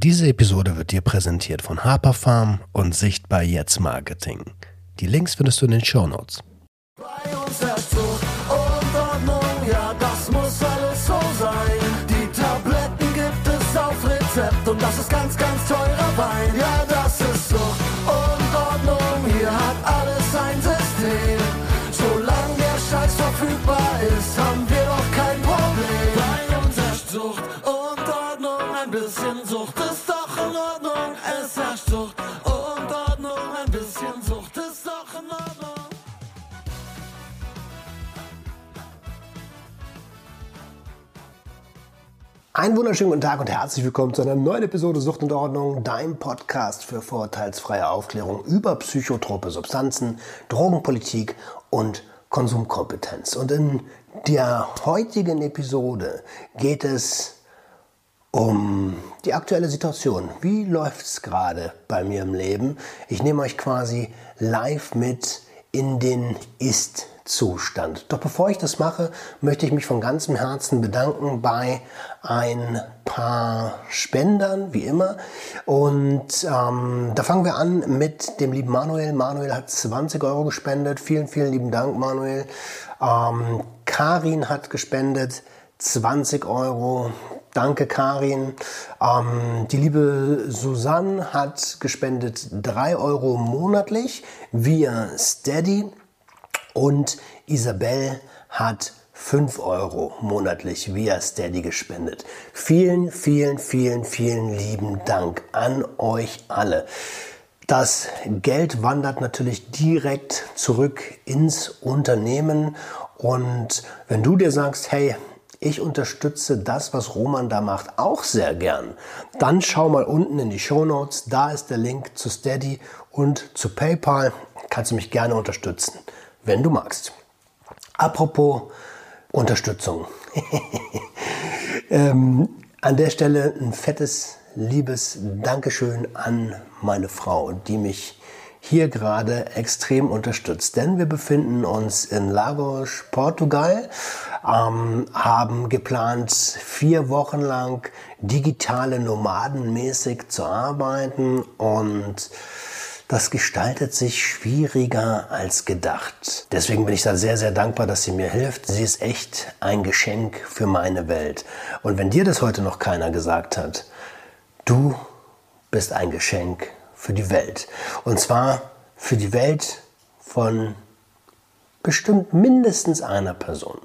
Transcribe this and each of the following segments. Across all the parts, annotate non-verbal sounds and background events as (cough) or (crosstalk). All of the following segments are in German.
Diese Episode wird dir präsentiert von Harper Farm und Sichtbar Jetzt Marketing. Die Links findest du in den Show Notes. Bei uns Zucht und Ordnung, ja, das muss alles so sein. Die Tabletten gibt es auf Rezept und das ist ganz, ganz teurer Einen wunderschönen guten Tag und herzlich willkommen zu einer neuen Episode Sucht und Ordnung, dein Podcast für vorurteilsfreie Aufklärung über psychotrope Substanzen, Drogenpolitik und Konsumkompetenz. Und in der heutigen Episode geht es um die aktuelle Situation. Wie läuft es gerade bei mir im Leben? Ich nehme euch quasi live mit in den Ist-Zustand. Doch bevor ich das mache, möchte ich mich von ganzem Herzen bedanken bei ein paar Spendern, wie immer. Und ähm, da fangen wir an mit dem lieben Manuel. Manuel hat 20 Euro gespendet. Vielen, vielen lieben Dank, Manuel. Ähm, Karin hat gespendet 20 Euro. Danke, Karin. Ähm, die liebe Susanne hat gespendet 3 Euro monatlich via Steady. Und Isabel hat 5 Euro monatlich via Steady gespendet. Vielen, vielen, vielen, vielen lieben Dank an euch alle. Das Geld wandert natürlich direkt zurück ins Unternehmen. Und wenn du dir sagst, hey, ich unterstütze das, was Roman da macht, auch sehr gern. Dann schau mal unten in die Show Notes. Da ist der Link zu Steady und zu PayPal. Kannst du mich gerne unterstützen, wenn du magst. Apropos Unterstützung. (laughs) ähm, an der Stelle ein fettes, liebes Dankeschön an meine Frau, die mich hier gerade extrem unterstützt. Denn wir befinden uns in Lagos, Portugal, ähm, haben geplant, vier Wochen lang digitale Nomadenmäßig zu arbeiten und das gestaltet sich schwieriger als gedacht. Deswegen bin ich da sehr, sehr dankbar, dass sie mir hilft. Sie ist echt ein Geschenk für meine Welt. Und wenn dir das heute noch keiner gesagt hat, du bist ein Geschenk für die Welt. Und zwar für die Welt von bestimmt mindestens einer Person.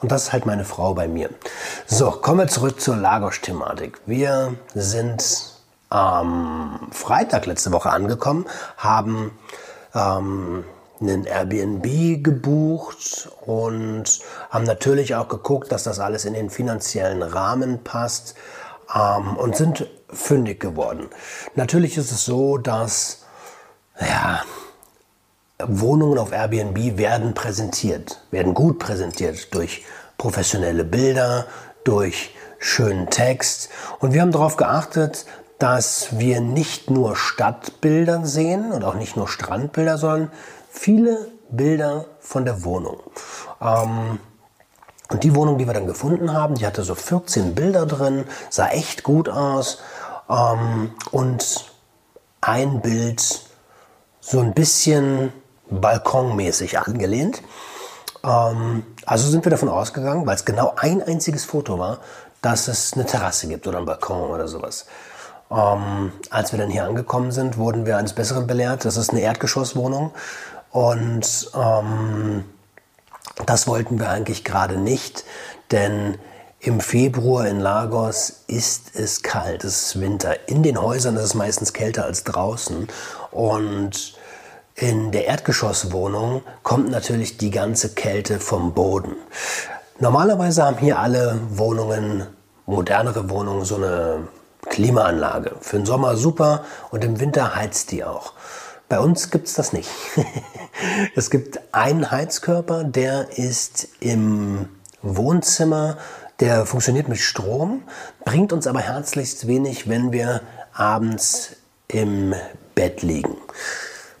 Und das ist halt meine Frau bei mir. So, kommen wir zurück zur Lagos-Thematik. Wir sind am Freitag letzte Woche angekommen, haben ähm, einen Airbnb gebucht und haben natürlich auch geguckt, dass das alles in den finanziellen Rahmen passt ähm, und sind fündig geworden. Natürlich ist es so, dass ja, Wohnungen auf Airbnb werden präsentiert, werden gut präsentiert durch professionelle Bilder, durch schönen Text. Und wir haben darauf geachtet, dass wir nicht nur Stadtbilder sehen und auch nicht nur Strandbilder, sondern viele Bilder von der Wohnung. Ähm, und die Wohnung, die wir dann gefunden haben, die hatte so 14 Bilder drin, sah echt gut aus. Ähm, und ein Bild so ein bisschen balkonmäßig angelehnt. Ähm, also sind wir davon ausgegangen, weil es genau ein einziges Foto war, dass es eine Terrasse gibt oder einen Balkon oder sowas. Ähm, als wir dann hier angekommen sind, wurden wir eines Besseren belehrt. Das ist eine Erdgeschosswohnung und ähm, das wollten wir eigentlich gerade nicht, denn im Februar in Lagos ist es kalt, es ist Winter. In den Häusern ist es meistens kälter als draußen und in der Erdgeschosswohnung kommt natürlich die ganze Kälte vom Boden. Normalerweise haben hier alle Wohnungen, modernere Wohnungen, so eine Klimaanlage. Für den Sommer super und im Winter heizt die auch. Bei uns gibt es das nicht. (laughs) es gibt einen Heizkörper, der ist im Wohnzimmer, der funktioniert mit Strom, bringt uns aber herzlichst wenig, wenn wir abends im Bett liegen.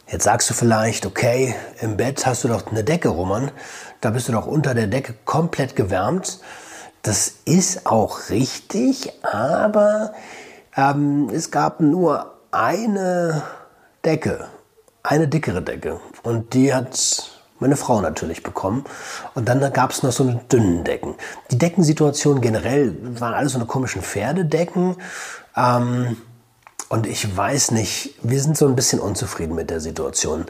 Jetzt sagst du vielleicht, okay, im Bett hast du doch eine Decke, Roman. Da bist du doch unter der Decke komplett gewärmt. Das ist auch richtig, aber Ähm, es gab nur eine Decke, eine dickere Decke. Und die hat meine Frau natürlich bekommen. Und dann gab es noch so eine dünnen Decken. Die Deckensituation generell waren alles so eine komischen Pferdedecken. Ähm, und ich weiß nicht, wir sind so ein bisschen unzufrieden mit der Situation.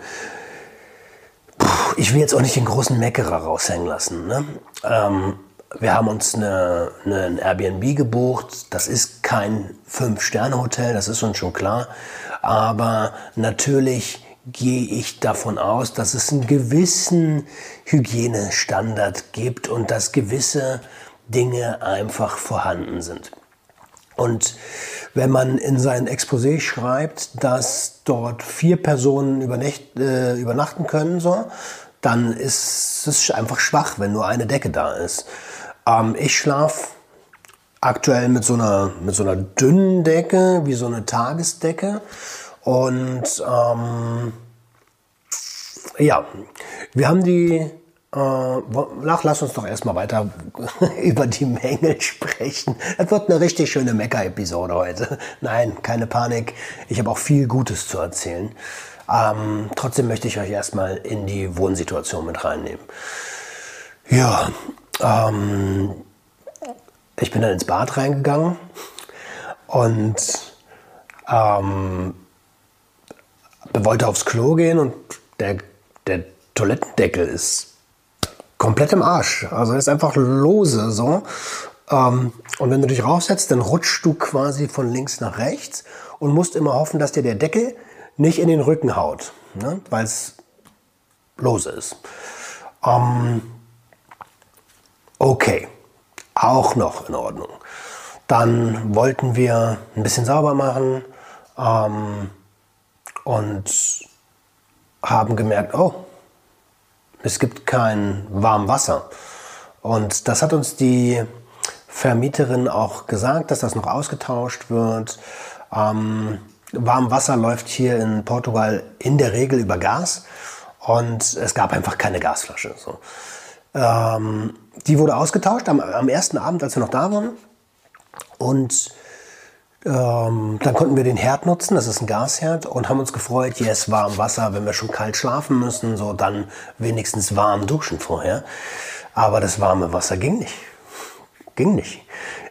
Puh, ich will jetzt auch nicht den großen Meckerer raushängen lassen. Ne? Ähm, wir haben uns ein Airbnb gebucht. Das ist kein Fünf-Sterne-Hotel, das ist uns schon klar. Aber natürlich gehe ich davon aus, dass es einen gewissen Hygienestandard gibt und dass gewisse Dinge einfach vorhanden sind. Und wenn man in sein Exposé schreibt, dass dort vier Personen übernacht, äh, übernachten können, so, dann ist es einfach schwach, wenn nur eine Decke da ist. Ähm, ich schlafe aktuell mit so, einer, mit so einer dünnen Decke, wie so eine Tagesdecke. Und ähm, ja, wir haben die äh, lass uns doch erstmal weiter (laughs) über die Mängel sprechen. Das wird eine richtig schöne Mecker-Episode heute. (laughs) Nein, keine Panik. Ich habe auch viel Gutes zu erzählen. Ähm, trotzdem möchte ich euch erstmal in die Wohnsituation mit reinnehmen. Ja, ähm, ich bin dann ins Bad reingegangen und ähm, wollte aufs Klo gehen und der, der Toilettendeckel ist komplett im Arsch. Also ist einfach lose so. Ähm, und wenn du dich raufsetzt, dann rutschst du quasi von links nach rechts und musst immer hoffen, dass dir der Deckel nicht in den Rücken haut, ne? weil es lose ist. Ähm, okay, auch noch in Ordnung. Dann wollten wir ein bisschen sauber machen ähm, und haben gemerkt, oh, es gibt kein warmes Wasser. Und das hat uns die Vermieterin auch gesagt, dass das noch ausgetauscht wird. Ähm, Warmwasser läuft hier in Portugal in der Regel über Gas und es gab einfach keine Gasflasche. So. Ähm, die wurde ausgetauscht am, am ersten Abend, als wir noch da waren. Und ähm, dann konnten wir den Herd nutzen, das ist ein Gasherd, und haben uns gefreut, yes, warm Wasser, wenn wir schon kalt schlafen müssen, so dann wenigstens warm duschen vorher. Aber das warme Wasser ging nicht. Ging nicht.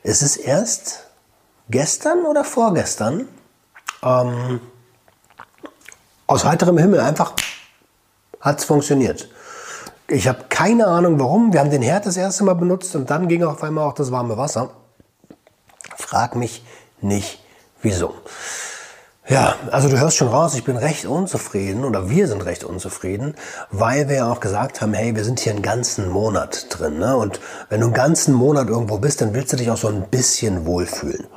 Es ist erst gestern oder vorgestern ähm, aus heiterem Himmel einfach hat es funktioniert. Ich habe keine Ahnung warum. Wir haben den Herd das erste Mal benutzt und dann ging auf einmal auch das warme Wasser. Frag mich nicht wieso. Ja, also du hörst schon raus, ich bin recht unzufrieden oder wir sind recht unzufrieden, weil wir ja auch gesagt haben, hey, wir sind hier einen ganzen Monat drin. Ne? Und wenn du einen ganzen Monat irgendwo bist, dann willst du dich auch so ein bisschen wohlfühlen.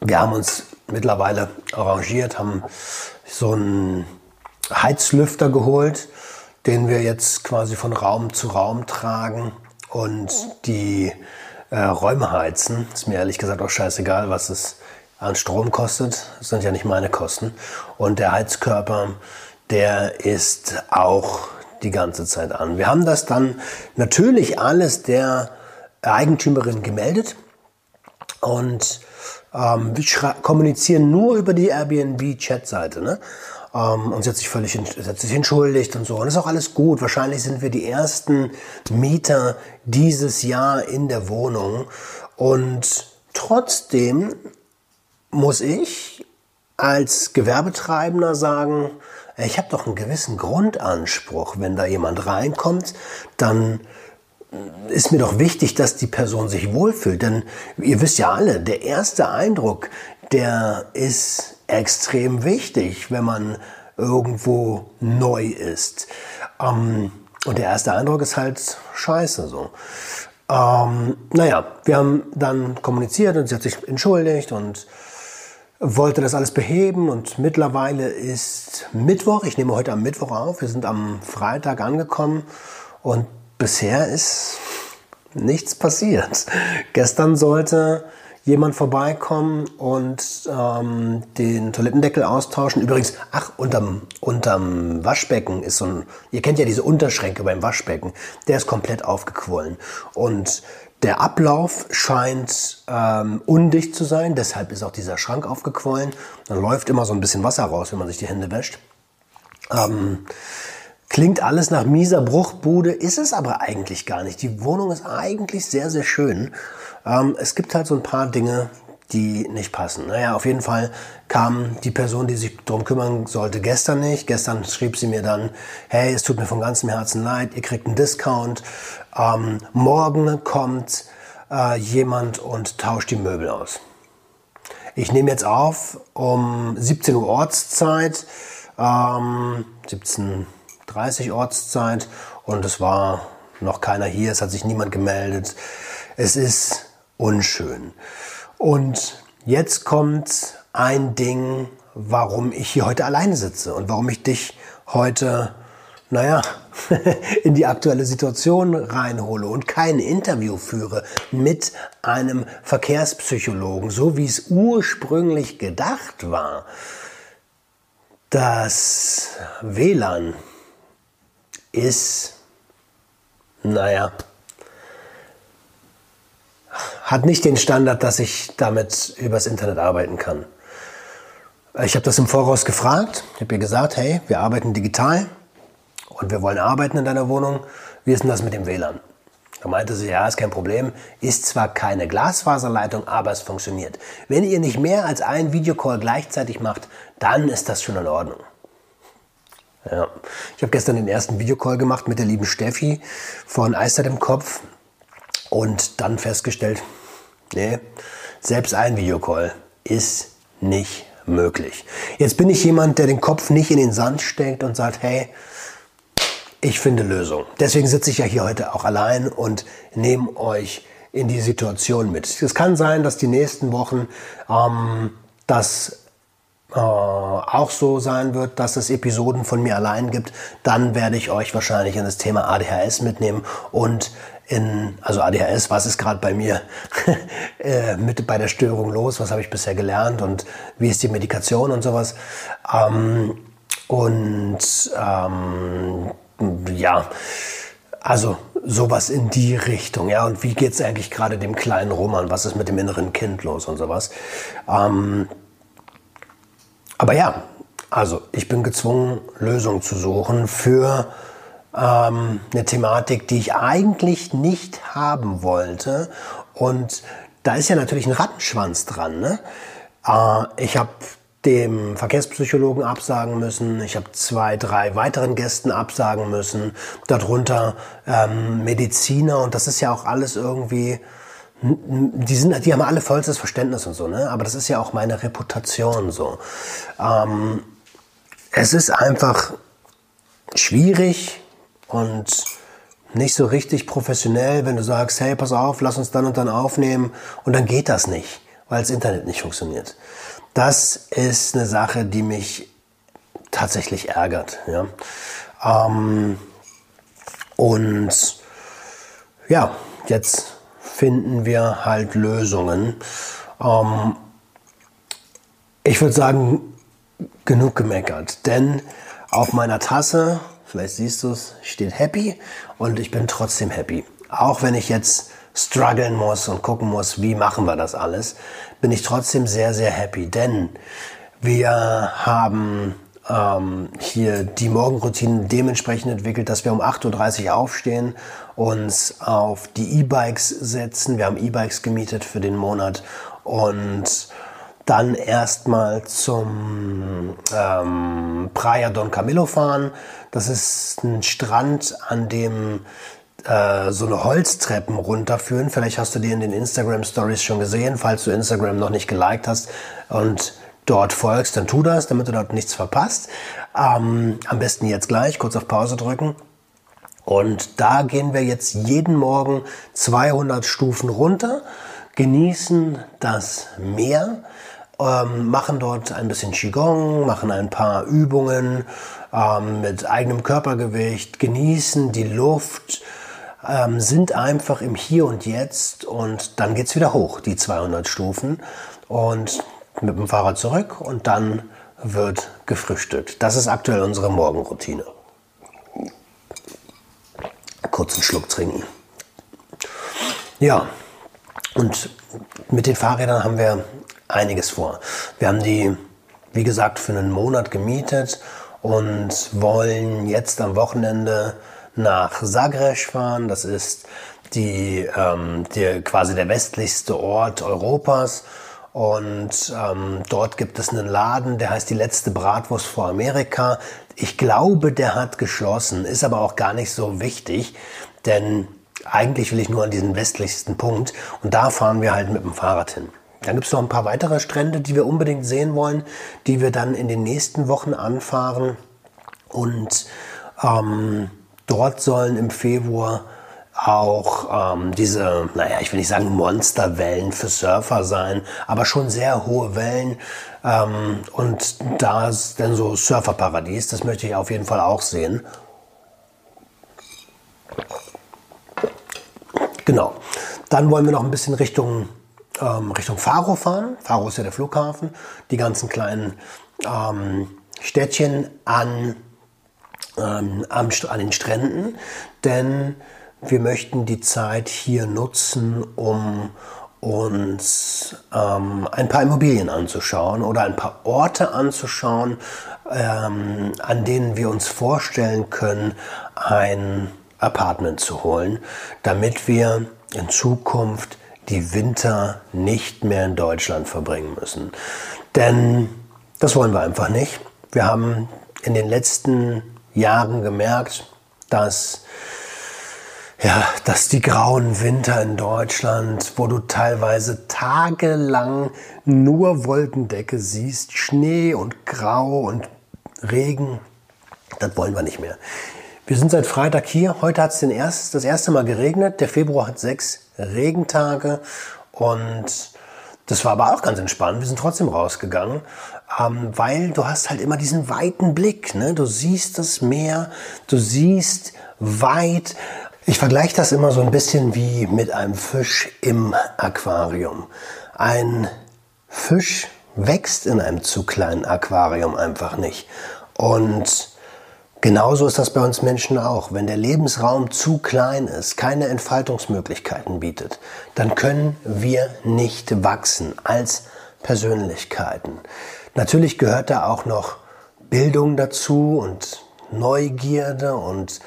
Wir haben uns mittlerweile arrangiert, haben so einen Heizlüfter geholt, den wir jetzt quasi von Raum zu Raum tragen und die äh, Räume heizen. Ist mir ehrlich gesagt auch scheißegal, was es an Strom kostet. Das sind ja nicht meine Kosten. Und der Heizkörper, der ist auch die ganze Zeit an. Wir haben das dann natürlich alles der Eigentümerin gemeldet und ähm, wir kommunizieren nur über die Airbnb-Chat-Seite. Ne? Ähm, und sie hat sich völlig hat sich entschuldigt und so. Und das ist auch alles gut. Wahrscheinlich sind wir die ersten Mieter dieses Jahr in der Wohnung. Und trotzdem muss ich als Gewerbetreibender sagen, ich habe doch einen gewissen Grundanspruch. Wenn da jemand reinkommt, dann ist mir doch wichtig, dass die Person sich wohlfühlt. Denn ihr wisst ja alle, der erste Eindruck, der ist extrem wichtig, wenn man irgendwo neu ist. Ähm, und der erste Eindruck ist halt scheiße so. Ähm, naja, wir haben dann kommuniziert und sie hat sich entschuldigt und wollte das alles beheben und mittlerweile ist Mittwoch, ich nehme heute am Mittwoch auf, wir sind am Freitag angekommen und bisher ist nichts passiert. (laughs) Gestern sollte jemand vorbeikommen und ähm, den Toilettendeckel austauschen. Übrigens, ach, unterm, unterm Waschbecken ist so ein, ihr kennt ja diese Unterschränke beim Waschbecken, der ist komplett aufgequollen. Und Der Ablauf scheint ähm, undicht zu sein, deshalb ist auch dieser Schrank aufgequollen. Dann läuft immer so ein bisschen Wasser raus, wenn man sich die Hände wäscht. Ähm, klingt alles nach mieser Bruchbude, ist es aber eigentlich gar nicht. Die Wohnung ist eigentlich sehr, sehr schön. Ähm, es gibt halt so ein paar Dinge, die nicht passen. Naja, auf jeden Fall kam die Person, die sich darum kümmern sollte, gestern nicht. Gestern schrieb sie mir dann, hey, es tut mir von ganzem Herzen leid, ihr kriegt einen Discount. Ähm, morgen kommt äh, jemand und tauscht die Möbel aus. Ich nehme jetzt auf um 17 Uhr Ortszeit, ähm, 17.30 Ortszeit und es war noch keiner hier, es hat sich niemand gemeldet. Es ist unschön. Und jetzt kommt ein Ding, warum ich hier heute alleine sitze und warum ich dich heute, naja, (laughs) in die aktuelle Situation reinhole und kein Interview führe mit einem Verkehrspsychologen, so wie es ursprünglich gedacht war. Das WLAN ist, naja, hat nicht den Standard, dass ich damit übers Internet arbeiten kann. Ich habe das im Voraus gefragt. Ich habe ihr gesagt, hey, wir arbeiten digital und wir wollen arbeiten in deiner Wohnung. Wie ist denn das mit dem WLAN? Da meinte sie, ja, ist kein Problem. Ist zwar keine Glasfaserleitung, aber es funktioniert. Wenn ihr nicht mehr als einen Videocall gleichzeitig macht, dann ist das schon in Ordnung. Ja. Ich habe gestern den ersten Videocall gemacht mit der lieben Steffi von Eistert im Kopf und dann festgestellt, Nee, selbst ein Videocall ist nicht möglich. Jetzt bin ich jemand, der den Kopf nicht in den Sand steckt und sagt, hey, ich finde Lösung. Deswegen sitze ich ja hier heute auch allein und nehme euch in die Situation mit. Es kann sein, dass die nächsten Wochen ähm, das äh, auch so sein wird, dass es Episoden von mir allein gibt. Dann werde ich euch wahrscheinlich in das Thema ADHS mitnehmen und in, also ADHS, was ist gerade bei mir (laughs) äh, mit bei der Störung los, was habe ich bisher gelernt und wie ist die Medikation und sowas. Ähm, und ähm, ja, also sowas in die Richtung. Ja, und wie geht es eigentlich gerade dem kleinen Roman? Was ist mit dem inneren Kind los und sowas? Ähm, aber ja, also ich bin gezwungen, Lösungen zu suchen für ähm, eine Thematik, die ich eigentlich nicht haben wollte. Und da ist ja natürlich ein Rattenschwanz dran. Ne? Äh, ich habe dem Verkehrspsychologen absagen müssen. Ich habe zwei, drei weiteren Gästen absagen müssen. Darunter ähm, Mediziner und das ist ja auch alles irgendwie. Die, sind, die haben alle vollstes Verständnis und so, ne? Aber das ist ja auch meine Reputation so. Ähm, es ist einfach schwierig, und nicht so richtig professionell, wenn du sagst, hey, pass auf, lass uns dann und dann aufnehmen und dann geht das nicht, weil das Internet nicht funktioniert. Das ist eine Sache, die mich tatsächlich ärgert. Ja? Ähm, und ja, jetzt finden wir halt Lösungen. Ähm, ich würde sagen, genug gemeckert, denn auf meiner Tasse vielleicht siehst du es, steht happy und ich bin trotzdem happy. Auch wenn ich jetzt strugglen muss und gucken muss, wie machen wir das alles, bin ich trotzdem sehr, sehr happy, denn wir haben ähm, hier die Morgenroutine dementsprechend entwickelt, dass wir um 8.30 Uhr aufstehen, uns auf die E-Bikes setzen. Wir haben E-Bikes gemietet für den Monat und dann erstmal zum ähm, Praia Don Camillo fahren. Das ist ein Strand, an dem äh, so eine Holztreppen runterführen. Vielleicht hast du die in den Instagram Stories schon gesehen, falls du Instagram noch nicht geliked hast und dort folgst, dann tu das, damit du dort nichts verpasst. Ähm, am besten jetzt gleich, kurz auf Pause drücken. Und da gehen wir jetzt jeden Morgen 200 Stufen runter, genießen das Meer ähm, machen dort ein bisschen Qigong, machen ein paar Übungen ähm, mit eigenem Körpergewicht, genießen die Luft, ähm, sind einfach im Hier und Jetzt und dann geht's wieder hoch, die 200 Stufen und mit dem Fahrrad zurück und dann wird gefrühstückt. Das ist aktuell unsere Morgenroutine. Kurzen Schluck trinken. Ja, und mit den Fahrrädern haben wir einiges vor. Wir haben die, wie gesagt, für einen Monat gemietet und wollen jetzt am Wochenende nach Zagreb fahren. Das ist die, ähm, die, quasi der westlichste Ort Europas. Und ähm, dort gibt es einen Laden, der heißt die letzte Bratwurst vor Amerika. Ich glaube, der hat geschlossen, ist aber auch gar nicht so wichtig, denn eigentlich will ich nur an diesen westlichsten Punkt und da fahren wir halt mit dem Fahrrad hin. Dann gibt es noch ein paar weitere Strände, die wir unbedingt sehen wollen, die wir dann in den nächsten Wochen anfahren. Und ähm, dort sollen im Februar auch ähm, diese, naja, ich will nicht sagen Monsterwellen für Surfer sein, aber schon sehr hohe Wellen. Ähm, und da ist dann so Surferparadies, das möchte ich auf jeden Fall auch sehen. Genau. Dann wollen wir noch ein bisschen Richtung, ähm, Richtung Faro fahren. Faro ist ja der Flughafen. Die ganzen kleinen ähm, Städtchen an, ähm, am, an den Stränden. Denn wir möchten die Zeit hier nutzen, um uns ähm, ein paar Immobilien anzuschauen oder ein paar Orte anzuschauen, ähm, an denen wir uns vorstellen können, ein Apartment zu holen, damit wir in Zukunft die Winter nicht mehr in Deutschland verbringen müssen. Denn das wollen wir einfach nicht. Wir haben in den letzten Jahren gemerkt, dass ja, dass die grauen Winter in Deutschland, wo du teilweise tagelang nur Wolkendecke siehst, Schnee und Grau und Regen, das wollen wir nicht mehr. Wir sind seit Freitag hier. Heute hat es das erste Mal geregnet. Der Februar hat sechs Regentage und das war aber auch ganz entspannt. Wir sind trotzdem rausgegangen, ähm, weil du hast halt immer diesen weiten Blick. Ne? Du siehst das Meer, du siehst weit. Ich vergleiche das immer so ein bisschen wie mit einem Fisch im Aquarium. Ein Fisch wächst in einem zu kleinen Aquarium einfach nicht. Und Genauso ist das bei uns Menschen auch. Wenn der Lebensraum zu klein ist, keine Entfaltungsmöglichkeiten bietet, dann können wir nicht wachsen als Persönlichkeiten. Natürlich gehört da auch noch Bildung dazu und Neugierde und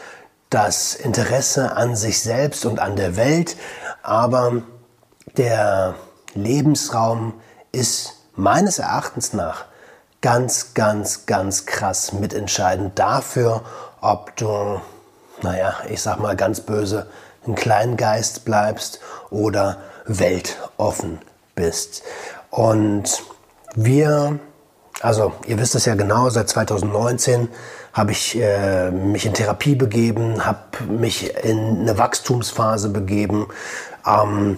das Interesse an sich selbst und an der Welt. Aber der Lebensraum ist meines Erachtens nach ganz, ganz, ganz krass mitentscheidend dafür, ob du, naja, ich sag mal ganz böse, ein Kleingeist bleibst oder weltoffen bist. Und wir, also ihr wisst es ja genau, seit 2019 habe ich äh, mich in Therapie begeben, habe mich in eine Wachstumsphase begeben, ähm,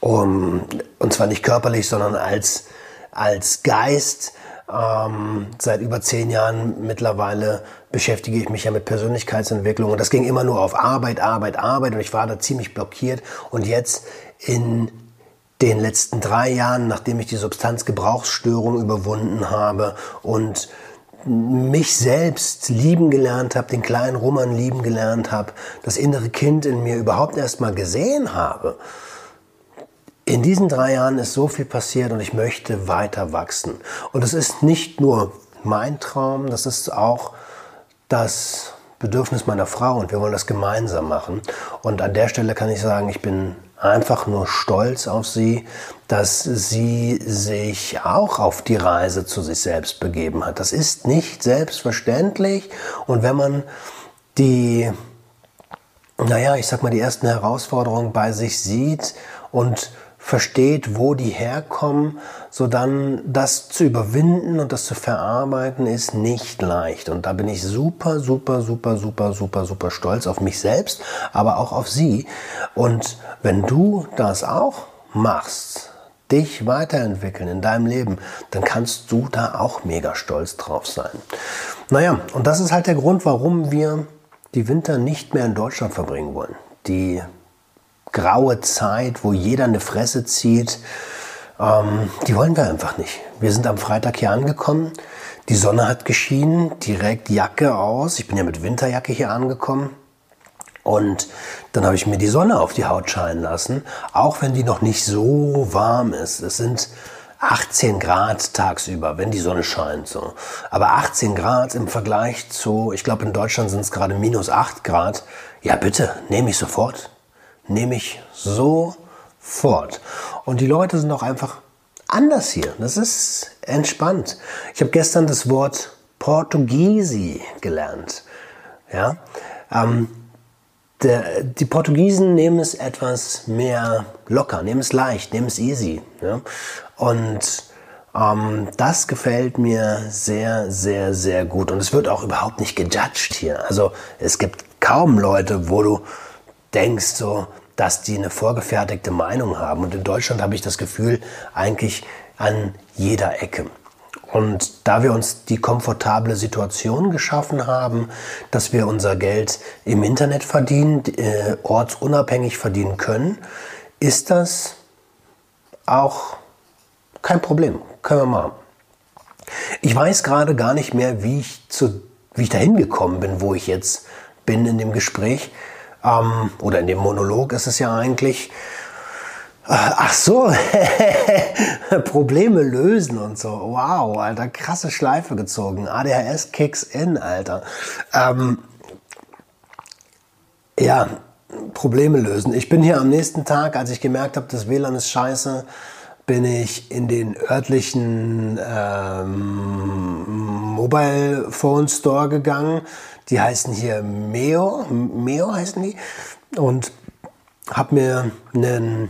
um, und zwar nicht körperlich, sondern als, als Geist. Ähm, seit über zehn Jahren mittlerweile beschäftige ich mich ja mit Persönlichkeitsentwicklung und das ging immer nur auf Arbeit, Arbeit, Arbeit und ich war da ziemlich blockiert. Und jetzt in den letzten drei Jahren, nachdem ich die Substanzgebrauchsstörung überwunden habe und mich selbst lieben gelernt habe, den kleinen Roman lieben gelernt habe, das innere Kind in mir überhaupt erst mal gesehen habe, in diesen drei Jahren ist so viel passiert und ich möchte weiter wachsen. Und es ist nicht nur mein Traum, das ist auch das Bedürfnis meiner Frau und wir wollen das gemeinsam machen. Und an der Stelle kann ich sagen, ich bin einfach nur stolz auf sie, dass sie sich auch auf die Reise zu sich selbst begeben hat. Das ist nicht selbstverständlich und wenn man die, naja, ich sag mal, die ersten Herausforderungen bei sich sieht und versteht, wo die herkommen, so dann das zu überwinden und das zu verarbeiten ist nicht leicht. Und da bin ich super, super, super, super, super, super stolz auf mich selbst, aber auch auf sie. Und wenn du das auch machst, dich weiterentwickeln in deinem Leben, dann kannst du da auch mega stolz drauf sein. Naja, und das ist halt der Grund, warum wir die Winter nicht mehr in Deutschland verbringen wollen. Die graue Zeit, wo jeder eine Fresse zieht, ähm, die wollen wir einfach nicht. Wir sind am Freitag hier angekommen. Die Sonne hat geschienen, direkt Jacke aus. Ich bin ja mit Winterjacke hier angekommen. Und dann habe ich mir die Sonne auf die Haut scheinen lassen, auch wenn die noch nicht so warm ist. Es sind 18 Grad tagsüber, wenn die Sonne scheint. So. Aber 18 Grad im Vergleich zu, ich glaube in Deutschland sind es gerade minus 8 Grad. Ja bitte, nehme ich sofort. Nehme ich sofort. Und die Leute sind auch einfach anders hier. Das ist entspannt. Ich habe gestern das Wort Portugiesi gelernt. Ja, ähm, der, die Portugiesen nehmen es etwas mehr locker, nehmen es leicht, nehmen es easy. Ja? Und ähm, das gefällt mir sehr, sehr, sehr gut. Und es wird auch überhaupt nicht gejudged hier. Also es gibt kaum Leute, wo du denkst, so, dass die eine vorgefertigte Meinung haben. Und in Deutschland habe ich das Gefühl, eigentlich an jeder Ecke. Und da wir uns die komfortable Situation geschaffen haben, dass wir unser Geld im Internet verdienen, äh, ortsunabhängig verdienen können, ist das auch kein Problem. Können wir machen. Ich weiß gerade gar nicht mehr, wie ich, zu, wie ich dahin gekommen bin, wo ich jetzt bin in dem Gespräch. Ähm, oder in dem Monolog ist es ja eigentlich. Ach so, (laughs) Probleme lösen und so. Wow, Alter, krasse Schleife gezogen. ADHS kicks in, Alter. Ähm, ja, Probleme lösen. Ich bin hier am nächsten Tag, als ich gemerkt habe, das WLAN ist scheiße, bin ich in den örtlichen ähm, Mobile Phone Store gegangen. Die heißen hier Meo, Meo heißen die. Und habe mir einen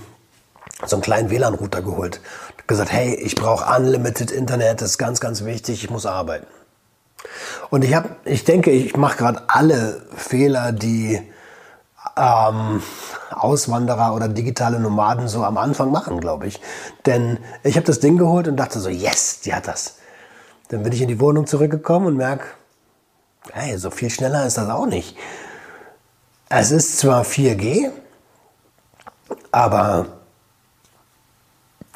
so einen kleinen WLAN-Router geholt. Gesagt, hey, ich brauche Unlimited Internet, das ist ganz, ganz wichtig, ich muss arbeiten. Und ich habe, ich denke, ich mache gerade alle Fehler, die ähm, Auswanderer oder digitale Nomaden so am Anfang machen, glaube ich. Denn ich habe das Ding geholt und dachte so, yes, die hat das. Dann bin ich in die Wohnung zurückgekommen und merke, hey, so viel schneller ist das auch nicht. Es ist zwar 4G, aber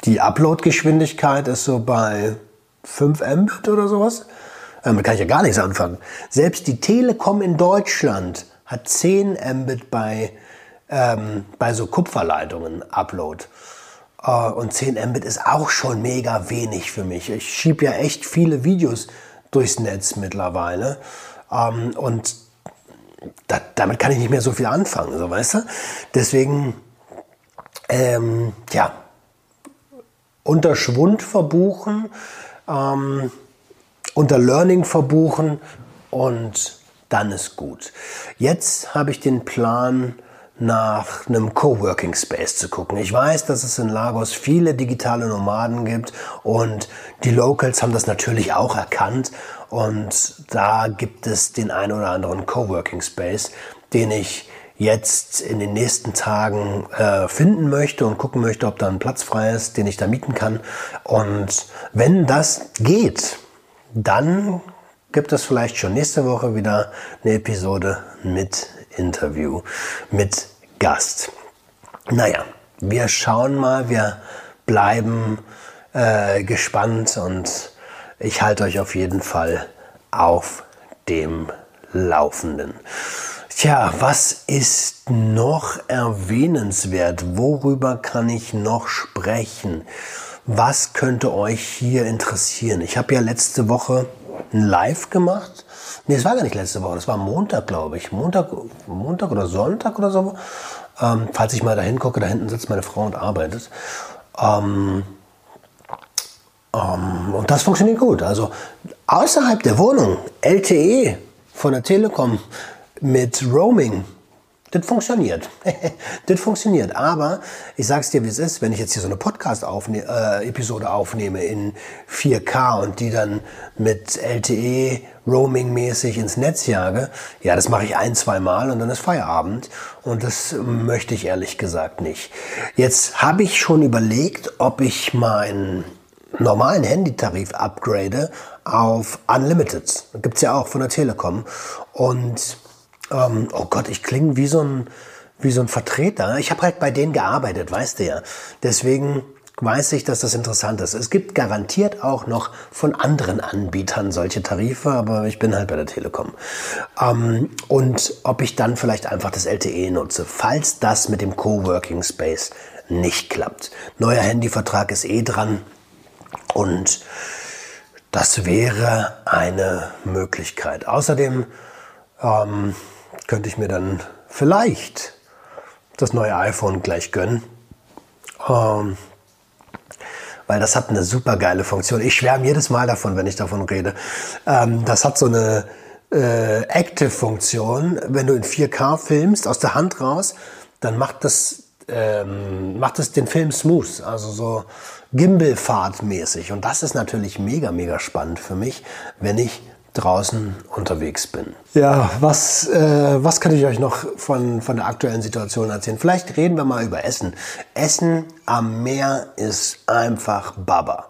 die Upload-Geschwindigkeit ist so bei 5 Mbit oder sowas. Damit kann ich ja gar nichts anfangen. Selbst die Telekom in Deutschland hat 10 Mbit bei, ähm, bei so Kupferleitungen Upload. Uh, und 10 Mbit ist auch schon mega wenig für mich. Ich schiebe ja echt viele Videos durchs Netz mittlerweile. Ähm, und da, damit kann ich nicht mehr so viel anfangen, so weißt du? Deswegen, ähm, ja, unter Schwund verbuchen, ähm, unter Learning verbuchen und dann ist gut. Jetzt habe ich den Plan, nach einem Coworking Space zu gucken. Ich weiß, dass es in Lagos viele digitale Nomaden gibt und die Locals haben das natürlich auch erkannt und da gibt es den ein oder anderen Coworking Space, den ich jetzt in den nächsten Tagen äh, finden möchte und gucken möchte, ob da ein Platz frei ist, den ich da mieten kann. Und wenn das geht, dann gibt es vielleicht schon nächste Woche wieder eine Episode mit Interview, mit Gast. Naja, wir schauen mal, wir bleiben äh, gespannt und ich halte euch auf jeden Fall auf dem Laufenden. Tja, was ist noch erwähnenswert? Worüber kann ich noch sprechen? Was könnte euch hier interessieren? Ich habe ja letzte Woche ein Live gemacht. Nee, es war gar nicht letzte Woche, das war Montag, glaube ich. Montag, Montag oder Sonntag oder so. Ähm, falls ich mal da hingucke, da hinten sitzt meine Frau und arbeitet. Ähm, ähm, und das funktioniert gut. Also außerhalb der Wohnung, LTE von der Telekom, mit Roaming. Das funktioniert. (laughs) das funktioniert. Aber ich sag's dir, wie es ist, wenn ich jetzt hier so eine Podcast-Episode -Aufne äh, aufnehme in 4K und die dann mit LTE Roaming-mäßig ins Netz jage, ja, das mache ich ein, zwei Mal und dann ist Feierabend. Und das möchte ich ehrlich gesagt nicht. Jetzt habe ich schon überlegt, ob ich meinen normalen Handytarif upgrade auf Unlimited. Gibt's ja auch von der Telekom. Und ähm, oh Gott, ich klinge wie so ein, wie so ein Vertreter. Ich habe halt bei denen gearbeitet, weißt du ja. Deswegen weiß ich, dass das interessant ist. Es gibt garantiert auch noch von anderen Anbietern solche Tarife, aber ich bin halt bei der Telekom. Ähm, und ob ich dann vielleicht einfach das LTE nutze, falls das mit dem Coworking Space nicht klappt. Neuer Handyvertrag ist eh dran und das wäre eine Möglichkeit. Außerdem ähm, könnte ich mir dann vielleicht das neue iPhone gleich gönnen. Ähm, weil das hat eine super geile Funktion. Ich schwärme jedes Mal davon, wenn ich davon rede. Ähm, das hat so eine äh, Active-Funktion. Wenn du in 4K filmst, aus der Hand raus, dann macht das, ähm, macht das den Film smooth. Also so Gimbal-Fahrt-mäßig. Und das ist natürlich mega, mega spannend für mich, wenn ich draußen unterwegs bin. Ja, was, äh, was kann ich euch noch von, von der aktuellen Situation erzählen? Vielleicht reden wir mal über Essen. Essen am Meer ist einfach Baba.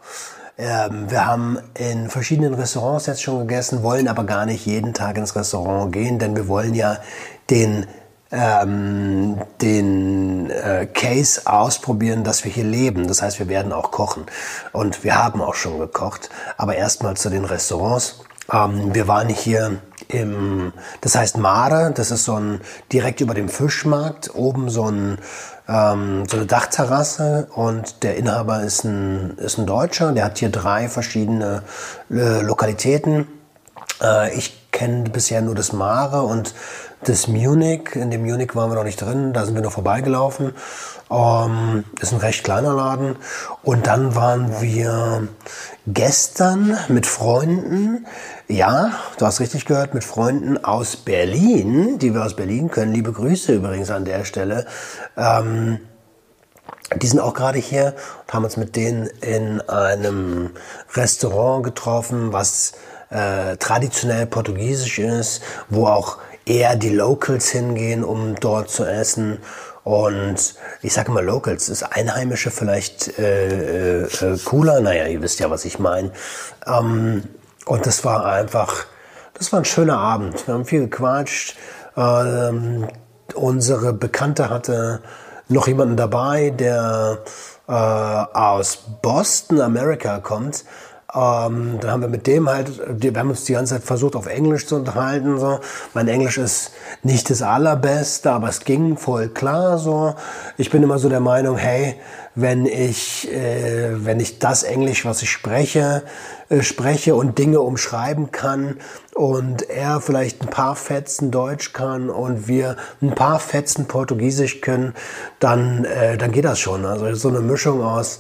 Ähm, wir haben in verschiedenen Restaurants jetzt schon gegessen, wollen aber gar nicht jeden Tag ins Restaurant gehen, denn wir wollen ja den ähm, den äh, Case ausprobieren, dass wir hier leben. Das heißt, wir werden auch kochen. Und wir haben auch schon gekocht. Aber erstmal zu den Restaurants. Ähm, wir waren hier im, das heißt Mare, das ist so ein, direkt über dem Fischmarkt, oben so, ein, ähm, so eine Dachterrasse und der Inhaber ist ein, ist ein Deutscher, der hat hier drei verschiedene äh, Lokalitäten. Äh, ich kenne bisher nur das Mare und das Munich. In dem Munich waren wir noch nicht drin, da sind wir nur vorbeigelaufen. Ähm, ist ein recht kleiner Laden. Und dann waren wir gestern mit Freunden, ja, du hast richtig gehört, mit Freunden aus Berlin, die wir aus Berlin können. Liebe Grüße übrigens an der Stelle. Ähm, die sind auch gerade hier und haben uns mit denen in einem Restaurant getroffen, was äh, traditionell portugiesisch ist, wo auch eher die Locals hingehen, um dort zu essen. Und ich sage immer Locals, ist Einheimische vielleicht äh, äh, cooler? Naja, ihr wisst ja, was ich meine. Ähm, und das war einfach, das war ein schöner Abend. Wir haben viel gequatscht. Ähm, unsere Bekannte hatte noch jemanden dabei, der äh, aus Boston, Amerika kommt. Ähm, dann haben wir mit dem halt, wir haben uns die ganze Zeit versucht, auf Englisch zu unterhalten. So. Mein Englisch ist nicht das allerbeste, aber es ging voll klar. So. Ich bin immer so der Meinung, hey, wenn ich, äh, wenn ich das Englisch, was ich spreche, äh, spreche und Dinge umschreiben kann und er vielleicht ein paar Fetzen Deutsch kann und wir ein paar Fetzen Portugiesisch können, dann, äh, dann geht das schon. Also so eine Mischung aus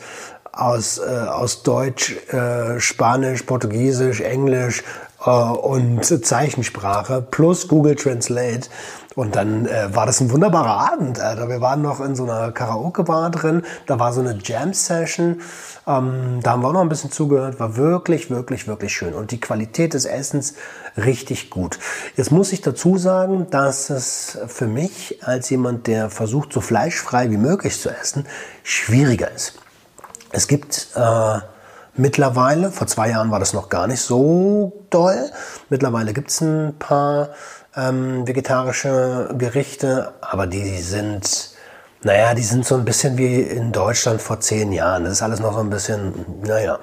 aus, äh, aus Deutsch, äh, Spanisch, Portugiesisch, Englisch äh, und Zeichensprache plus Google Translate. Und dann äh, war das ein wunderbarer Abend. Alter. Wir waren noch in so einer Karaoke-Bar drin. Da war so eine Jam-Session. Ähm, da haben wir auch noch ein bisschen zugehört. War wirklich, wirklich, wirklich schön. Und die Qualität des Essens richtig gut. Jetzt muss ich dazu sagen, dass es für mich als jemand, der versucht, so fleischfrei wie möglich zu essen, schwieriger ist. Es gibt äh, mittlerweile, vor zwei Jahren war das noch gar nicht so doll, mittlerweile gibt es ein paar ähm, vegetarische Gerichte, aber die sind, naja, die sind so ein bisschen wie in Deutschland vor zehn Jahren. Das ist alles noch so ein bisschen, naja.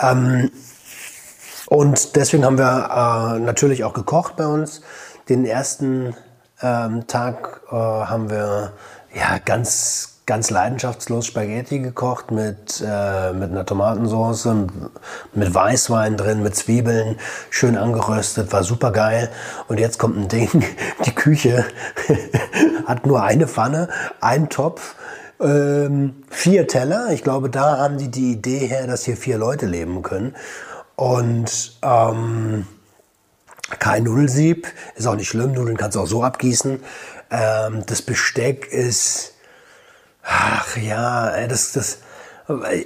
Ähm, und deswegen haben wir äh, natürlich auch gekocht bei uns. Den ersten ähm, Tag äh, haben wir ja ganz ganz leidenschaftslos Spaghetti gekocht mit, äh, mit einer Tomatensauce, mit Weißwein drin, mit Zwiebeln, schön angeröstet, war super geil. Und jetzt kommt ein Ding, (laughs) die Küche (laughs) hat nur eine Pfanne, ein Topf, ähm, vier Teller. Ich glaube, da haben die die Idee her, dass hier vier Leute leben können. Und ähm, kein Nudelsieb, ist auch nicht schlimm, Nudeln kannst du auch so abgießen. Ähm, das Besteck ist Ach ja, das, das,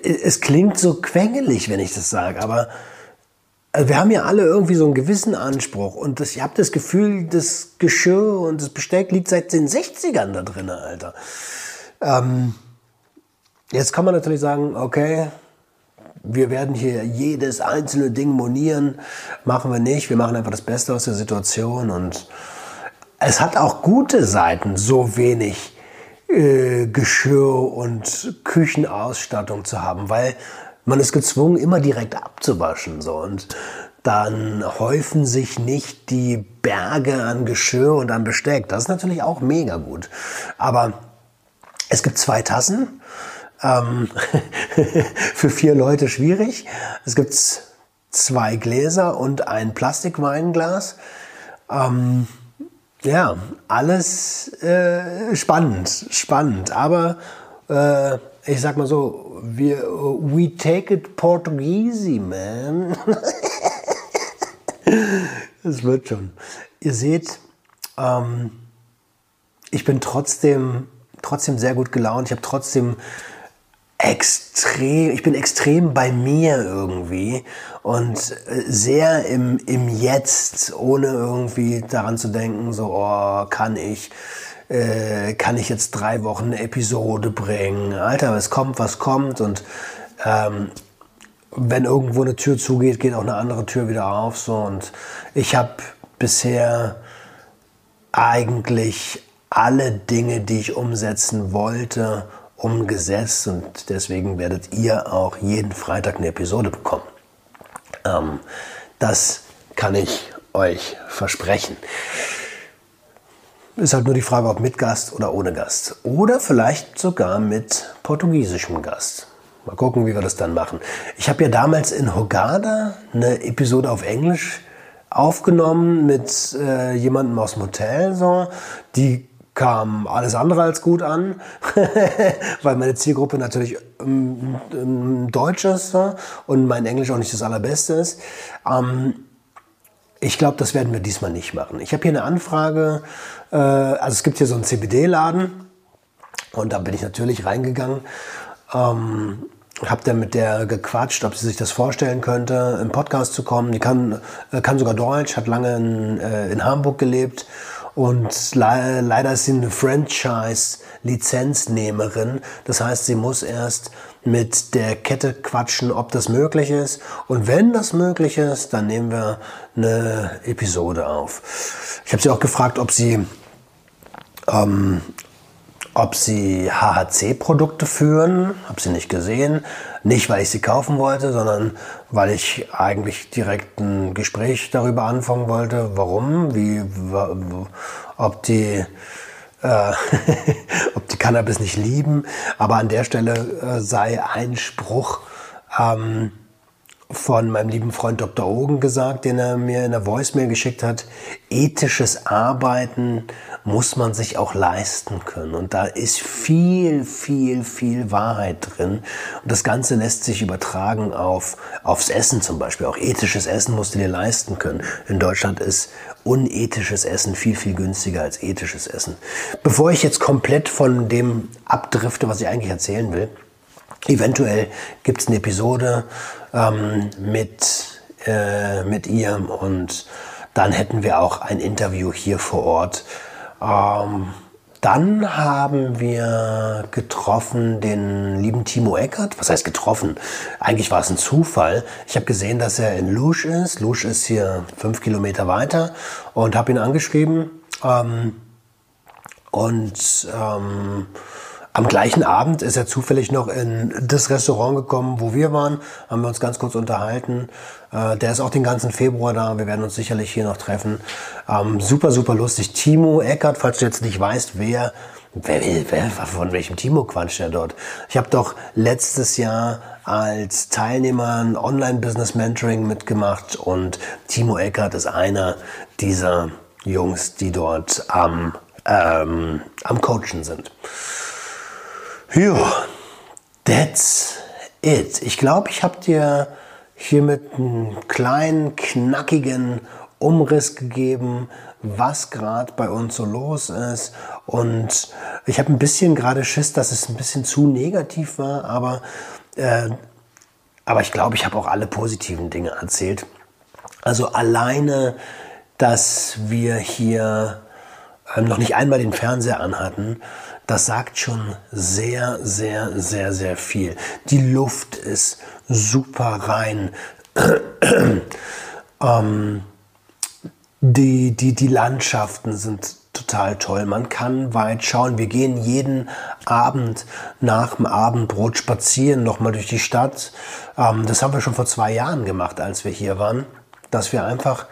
es klingt so quengelig, wenn ich das sage, aber äh, wir haben ja alle irgendwie so einen gewissen Anspruch und das, ich habe das Gefühl, das Geschirr und das Besteck liegt seit den 60ern da drin, Alter. Ähm, jetzt kann man natürlich sagen, okay, wir werden hier jedes einzelne Ding monieren, machen wir nicht, wir machen einfach das Beste aus der Situation und es hat auch gute Seiten, so wenig äh, Geschirr und Küchenausstattung zu haben, weil man ist gezwungen, immer direkt abzuwaschen. So. Und dann häufen sich nicht die Berge an Geschirr und an Besteck. Das ist natürlich auch mega gut. Aber es gibt zwei Tassen. Ähm, (laughs) für vier Leute schwierig. Es gibt zwei Gläser und ein Plastikweinglas. Ähm, ja, alles äh, spannend, spannend. Aber äh, ich sag mal so, wir, we take it Portugiesi, man. (laughs) Es wird schon. Ihr seht, ähm, ich bin trotzdem, trotzdem sehr gut gelaunt. Ich habe trotzdem extrem, ich bin extrem bei mir irgendwie und äh, sehr im, im Jetzt, ohne irgendwie daran zu denken, so, oh, kann ich, äh, kann ich jetzt drei Wochen eine Episode bringen? Alter, es kommt, was kommt und ähm, wenn irgendwo eine Tür zugeht, geht auch eine andere Tür wieder auf. So. Und ich habe bisher eigentlich alle Dinge, die ich umsetzen wollte, umgesetzt. Und deswegen werdet ihr auch jeden Freitag eine Episode bekommen. Ähm, das kann ich euch versprechen. Ist halt nur die Frage, ob mit Gast oder ohne Gast. Oder vielleicht sogar mit portugiesischem Gast. Mal gucken, wie wir das dann machen. Ich habe ja damals in Hogada eine Episode auf Englisch aufgenommen mit äh, jemandem aus dem Hotel. So. Die kam alles andere als gut an, (laughs) weil meine Zielgruppe natürlich ähm, ähm, Deutsch ist so, und mein Englisch auch nicht das allerbeste ist. Ähm, ich glaube, das werden wir diesmal nicht machen. Ich habe hier eine Anfrage, äh, also es gibt hier so einen CBD-Laden und da bin ich natürlich reingegangen ähm, hab dann mit der gequatscht, ob sie sich das vorstellen könnte, im Podcast zu kommen. Die kann, äh, kann sogar Deutsch, hat lange in, äh, in Hamburg gelebt und le leider ist sie eine Franchise-Lizenznehmerin. Das heißt, sie muss erst mit der Kette quatschen, ob das möglich ist. Und wenn das möglich ist, dann nehmen wir eine Episode auf. Ich habe sie auch gefragt, ob sie ähm, ob sie HHC-Produkte führen, habe sie nicht gesehen. Nicht, weil ich sie kaufen wollte, sondern weil ich eigentlich direkt ein Gespräch darüber anfangen wollte, warum, wie, ob die, äh, (laughs) ob die Cannabis nicht lieben. Aber an der Stelle äh, sei ein Spruch ähm, von meinem lieben Freund Dr. Ogen gesagt, den er mir in der Voicemail geschickt hat. Ethisches Arbeiten muss man sich auch leisten können. Und da ist viel, viel, viel Wahrheit drin. Und das Ganze lässt sich übertragen auf, aufs Essen zum Beispiel. Auch ethisches Essen musst du dir leisten können. In Deutschland ist unethisches Essen viel, viel günstiger als ethisches Essen. Bevor ich jetzt komplett von dem abdrifte, was ich eigentlich erzählen will, eventuell gibt es eine Episode ähm, mit, äh, mit ihr und dann hätten wir auch ein Interview hier vor Ort ähm, dann haben wir getroffen den lieben Timo Eckert. Was heißt getroffen? Eigentlich war es ein Zufall. Ich habe gesehen, dass er in Lusch ist. Lusch ist hier fünf Kilometer weiter und habe ihn angeschrieben. Ähm, und ähm, am gleichen Abend ist er zufällig noch in das Restaurant gekommen, wo wir waren, haben wir uns ganz kurz unterhalten. Äh, der ist auch den ganzen Februar da. Wir werden uns sicherlich hier noch treffen. Ähm, super, super lustig. Timo Eckert, falls du jetzt nicht weißt, wer, wer, wer von welchem Timo quatscht er dort? Ich habe doch letztes Jahr als Teilnehmer ein Online-Business-Mentoring mitgemacht und Timo Eckert ist einer dieser Jungs, die dort am, ähm, am Coachen sind. Ja, that's it. Ich glaube, ich habe dir hiermit einen kleinen, knackigen Umriss gegeben, was gerade bei uns so los ist. Und ich habe ein bisschen gerade Schiss, dass es ein bisschen zu negativ war, aber, äh, aber ich glaube, ich habe auch alle positiven Dinge erzählt. Also alleine, dass wir hier äh, noch nicht einmal den Fernseher anhatten, das sagt schon sehr, sehr, sehr, sehr viel. Die Luft ist super rein. (clears throat) ähm, die, die, die Landschaften sind total toll. Man kann weit schauen. Wir gehen jeden Abend nach dem Abendbrot spazieren, nochmal durch die Stadt. Ähm, das haben wir schon vor zwei Jahren gemacht, als wir hier waren, dass wir einfach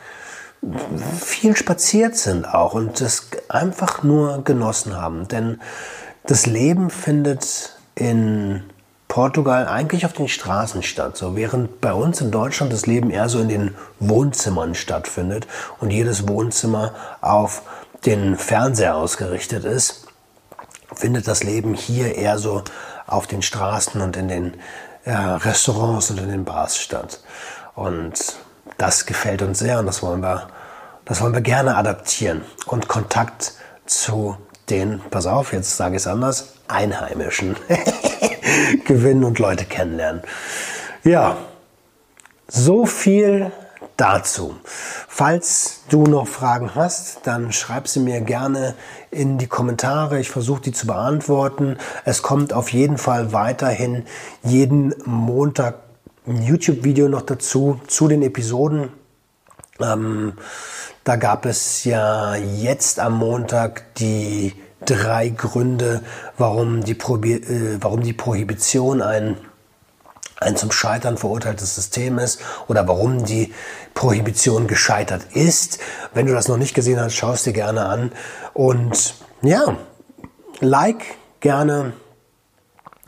viel spaziert sind auch und das einfach nur genossen haben. Denn das Leben findet in Portugal eigentlich auf den Straßen statt. So während bei uns in Deutschland das Leben eher so in den Wohnzimmern stattfindet und jedes Wohnzimmer auf den Fernseher ausgerichtet ist, findet das Leben hier eher so auf den Straßen und in den äh, Restaurants und in den Bars statt. Und das gefällt uns sehr und das wollen wir, das wollen wir gerne adaptieren und Kontakt zu den, pass auf, jetzt sage ich es anders, Einheimischen (laughs) gewinnen und Leute kennenlernen. Ja, so viel dazu. Falls du noch Fragen hast, dann schreib sie mir gerne in die Kommentare. Ich versuche die zu beantworten. Es kommt auf jeden Fall weiterhin jeden Montag ein YouTube-Video noch dazu, zu den Episoden. Ähm, da gab es ja jetzt am Montag die drei Gründe, warum die, Probi äh, warum die Prohibition ein, ein zum Scheitern verurteiltes System ist oder warum die Prohibition gescheitert ist. Wenn du das noch nicht gesehen hast, schau es dir gerne an. Und ja, like gerne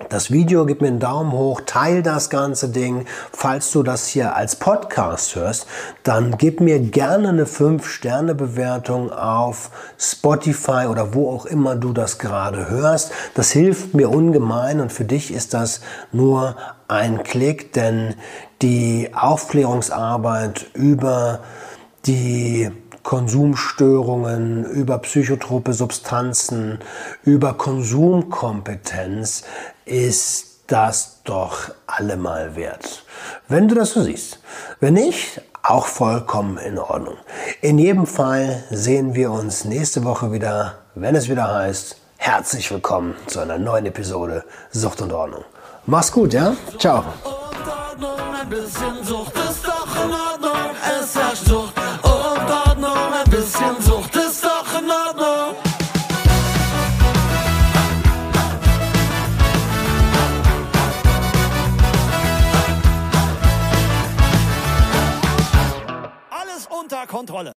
das Video, gib mir einen Daumen hoch, teil das ganze Ding. Falls du das hier als Podcast hörst, dann gib mir gerne eine 5-Sterne-Bewertung auf Spotify oder wo auch immer du das gerade hörst. Das hilft mir ungemein und für dich ist das nur ein Klick, denn die Aufklärungsarbeit über die Konsumstörungen, über psychotrope Substanzen, über Konsumkompetenz ist das doch allemal wert. Wenn du das so siehst. Wenn nicht, auch vollkommen in Ordnung. In jedem Fall sehen wir uns nächste Woche wieder, wenn es wieder heißt, herzlich willkommen zu einer neuen Episode Sucht und Ordnung. Mach's gut, ja? Ciao. Kontrolle.